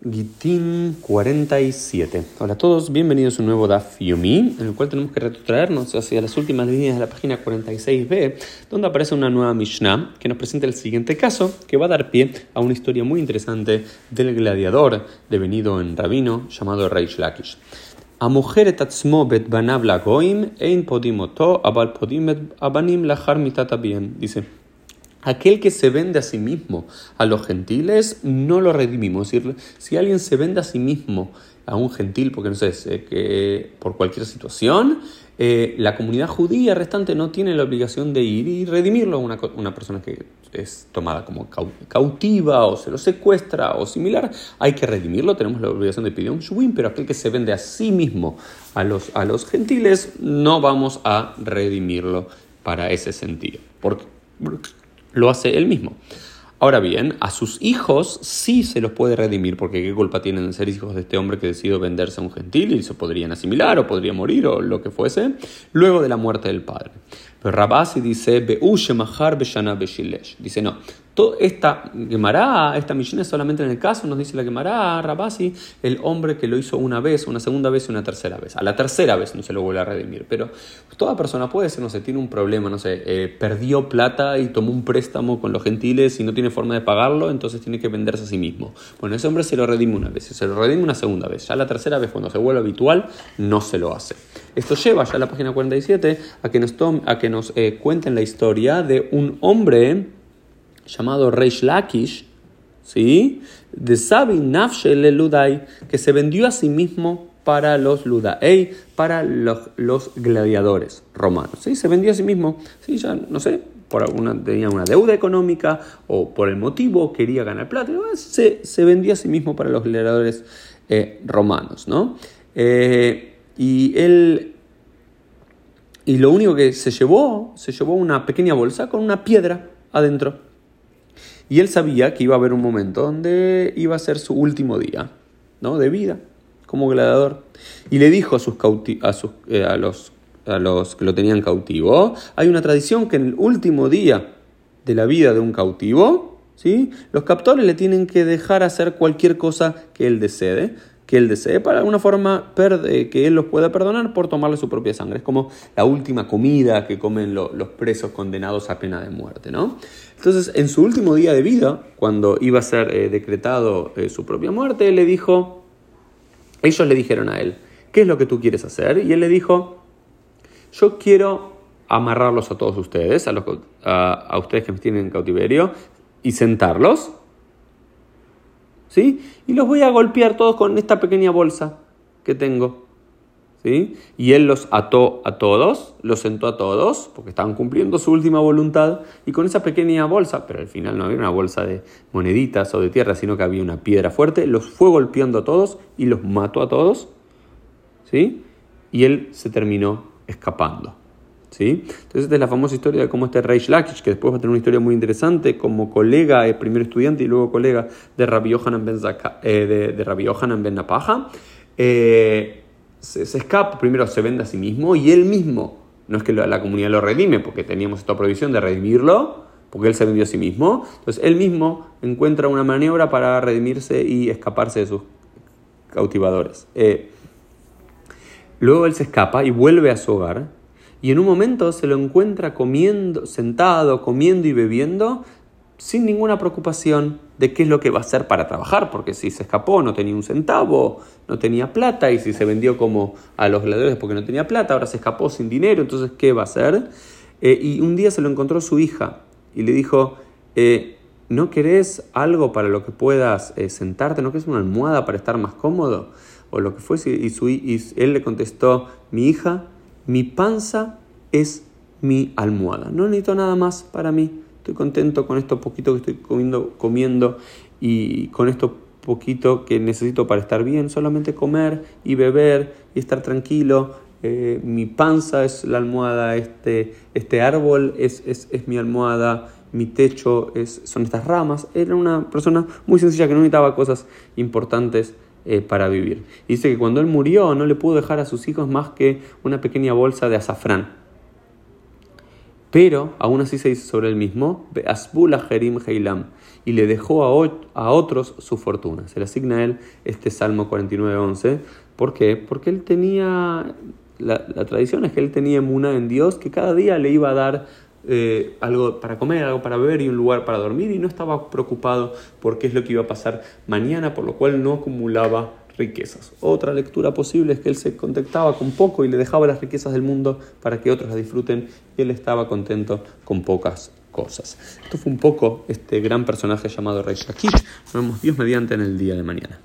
Gitín 47. Hola a todos, bienvenidos a un nuevo Daf Yomi, en el cual tenemos que retrotraernos hacia las últimas líneas de la página 46b, donde aparece una nueva Mishnah que nos presenta el siguiente caso, que va a dar pie a una historia muy interesante del gladiador devenido en rabino llamado Reish Lakish. A mujer bet banav goim ein podimoto abal podimet abanim lachar mitata bien, dice. Aquel que se vende a sí mismo a los gentiles, no lo redimimos. Decir, si alguien se vende a sí mismo a un gentil, porque no sé, que por cualquier situación, eh, la comunidad judía restante no tiene la obligación de ir y redimirlo a una, persona que es tomada como cautiva o se lo secuestra o similar. Hay que redimirlo, tenemos la obligación de pedir un shubim, pero aquel que se vende a sí mismo a los, a los gentiles, no vamos a redimirlo para ese sentido. Porque lo hace él mismo. Ahora bien, a sus hijos sí se los puede redimir, porque qué culpa tienen de ser hijos de este hombre que decidió venderse a un gentil y se podrían asimilar o podría morir o lo que fuese, luego de la muerte del padre. Pero Rabasi dice, Dice, no, esta Gemara, esta misión es solamente en el caso, nos dice la Gemara, Rabasi, el hombre que lo hizo una vez, una segunda vez y una tercera vez. A la tercera vez no se lo vuelve a redimir. Pero toda persona puede ser, no sé, tiene un problema, no sé, eh, perdió plata y tomó un préstamo con los gentiles y no tiene forma de pagarlo, entonces tiene que venderse a sí mismo. Bueno, ese hombre se lo redime una vez, se lo redime una segunda vez. Ya la tercera vez, cuando se vuelve habitual, no se lo hace. Esto lleva ya a la página 47 a que nos, a que nos eh, cuenten la historia de un hombre llamado Reish Lakish, ¿sí? de Sabi Nafshe Ludai, que se vendió a sí mismo para los Ludai, para los, gladiadores romanos. ¿sí? Se vendió a sí mismo, ¿sí? ya no sé, por alguna, tenía una deuda económica o por el motivo quería ganar plata, se, se vendió a sí mismo para los gladiadores eh, romanos. ¿no? Eh, y él y lo único que se llevó, se llevó una pequeña bolsa con una piedra adentro. Y él sabía que iba a haber un momento donde iba a ser su último día ¿no? de vida como gladiador. Y le dijo a, sus, a, sus eh, a, los, a los que lo tenían cautivo, hay una tradición que en el último día de la vida de un cautivo, ¿sí? los captores le tienen que dejar hacer cualquier cosa que él desee que él desee para alguna forma que él los pueda perdonar por tomarle su propia sangre. Es como la última comida que comen los presos condenados a pena de muerte, ¿no? Entonces, en su último día de vida, cuando iba a ser eh, decretado eh, su propia muerte, le dijo, ellos le dijeron a él, ¿qué es lo que tú quieres hacer? Y él le dijo, yo quiero amarrarlos a todos ustedes, a, los, a ustedes que me tienen en cautiverio, y sentarlos Y los voy a golpear todos con esta pequeña bolsa que tengo, ¿sí? Y él los ató a todos, los sentó a todos, porque estaban cumpliendo su última voluntad, y con esa pequeña bolsa, pero al final no había una bolsa de moneditas o de tierra, sino que había una piedra fuerte, los fue golpeando a todos y los mató a todos, ¿sí? Y él se terminó escapando. Entonces, esta es la famosa historia de cómo este Reish Lakish, que después va a tener una historia muy interesante, como colega, el primer estudiante y luego colega de Rabbi Yohanan ben, eh, de, de Rabbi Yohanan ben Napaja, eh, se, escapa, primero se vende a sí mismo y él mismo, no es que la, comunidad lo redime, porque teníamos esta prohibición de redimirlo, porque él se vendió a sí mismo, entonces él mismo encuentra una maniobra para redimirse y escaparse de sus cautivadores. Eh, luego él se escapa y vuelve a su hogar y en un momento se lo encuentra comiendo, sentado, comiendo y bebiendo sin ninguna preocupación de qué es lo que va a hacer para trabajar, porque si se escapó no tenía un centavo, no tenía plata, y si se vendió como a los gladiadores porque no tenía plata, ahora se escapó sin dinero, entonces ¿qué va a hacer? Eh, y un día se lo encontró su hija y le dijo, eh, ¿no querés algo para lo que puedas eh, sentarte? ¿No querés una almohada para estar más cómodo? O lo que fuese, y, su, y él le contestó, mi hija, mi panza es mi almohada. No necesito nada más para mí. Estoy contento con esto poquito que estoy comiendo, comiendo y con esto poquito que necesito para estar bien. Solamente comer y beber y estar tranquilo. Eh, mi panza es la almohada, este, este árbol es, es, es mi almohada, mi techo es, son estas ramas. Era una persona muy sencilla que no necesitaba cosas importantes eh, para vivir. Dice que cuando él murió no le pudo dejar a sus hijos más que una pequeña bolsa de azafrán. Pero aún así se dice sobre él mismo, Jerim Heilam. y le dejó a, a otros su fortuna. Se le asigna a él este Salmo 49.11. ¿Por qué? Porque él tenía, la, la tradición es que él tenía emuna en Dios que cada día le iba a dar eh, algo para comer, algo para beber y un lugar para dormir y no estaba preocupado por qué es lo que iba a pasar mañana, por lo cual no acumulaba riquezas. Otra lectura posible es que él se contentaba con poco y le dejaba las riquezas del mundo para que otros las disfruten y él estaba contento con pocas cosas. Esto fue un poco este gran personaje llamado Rey Shakir. Nos vemos Dios mediante en el día de mañana.